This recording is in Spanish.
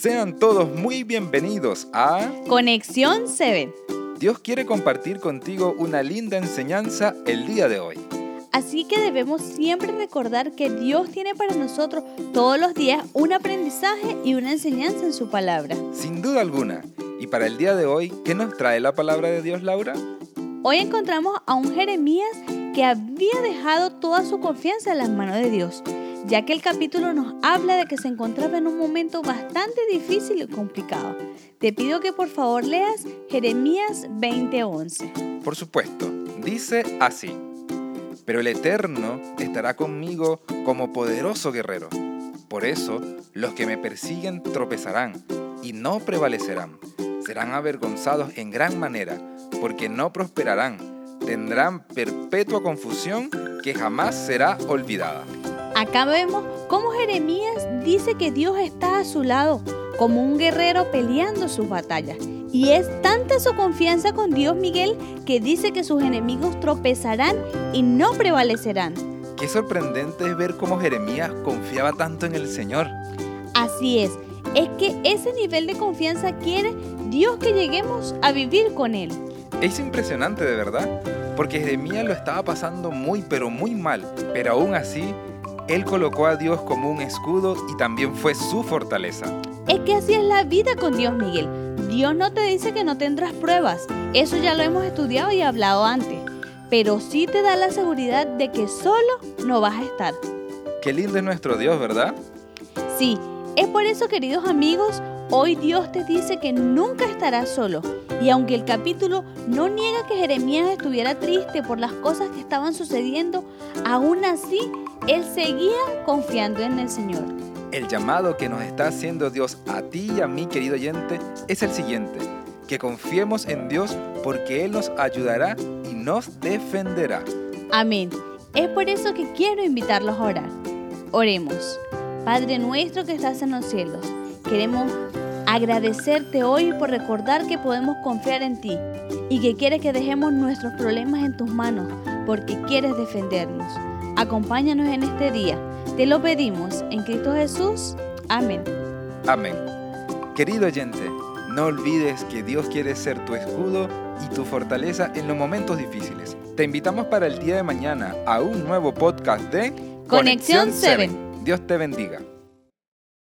Sean todos muy bienvenidos a Conexión 7. Dios quiere compartir contigo una linda enseñanza el día de hoy. Así que debemos siempre recordar que Dios tiene para nosotros todos los días un aprendizaje y una enseñanza en su palabra. Sin duda alguna. Y para el día de hoy, ¿qué nos trae la palabra de Dios, Laura? Hoy encontramos a un Jeremías que había dejado toda su confianza en las manos de Dios, ya que el capítulo nos habla de que se encontraba en un momento bastante difícil y complicado. Te pido que por favor leas Jeremías 20:11. Por supuesto, dice así. Pero el Eterno estará conmigo como poderoso guerrero. Por eso los que me persiguen tropezarán y no prevalecerán. Serán avergonzados en gran manera, porque no prosperarán. Tendrán perpetua confusión que jamás será olvidada. Acá vemos cómo Jeremías dice que Dios está a su lado, como un guerrero peleando sus batallas. Y es tanta su confianza con Dios Miguel que dice que sus enemigos tropezarán y no prevalecerán. Qué sorprendente es ver cómo Jeremías confiaba tanto en el Señor. Así es, es que ese nivel de confianza quiere Dios que lleguemos a vivir con Él. Es impresionante de verdad, porque Jeremías lo estaba pasando muy pero muy mal, pero aún así, él colocó a Dios como un escudo y también fue su fortaleza. Es que así es la vida con Dios, Miguel. Dios no te dice que no tendrás pruebas, eso ya lo hemos estudiado y hablado antes, pero sí te da la seguridad de que solo no vas a estar. Qué lindo es nuestro Dios, ¿verdad? Sí, es por eso, queridos amigos, hoy Dios te dice que nunca estarás solo. Y aunque el capítulo no niega que Jeremías estuviera triste por las cosas que estaban sucediendo, aún así él seguía confiando en el Señor. El llamado que nos está haciendo Dios a ti y a mí, querido oyente, es el siguiente. Que confiemos en Dios porque Él nos ayudará y nos defenderá. Amén. Es por eso que quiero invitarlos a orar. Oremos. Padre nuestro que estás en los cielos, queremos agradecerte hoy por recordar que podemos confiar en ti y que quieres que dejemos nuestros problemas en tus manos porque quieres defendernos. Acompáñanos en este día. Te lo pedimos en Cristo Jesús. Amén. Amén. Querido oyente, no olvides que Dios quiere ser tu escudo y tu fortaleza en los momentos difíciles. Te invitamos para el día de mañana a un nuevo podcast de Conexión 7. Dios te bendiga.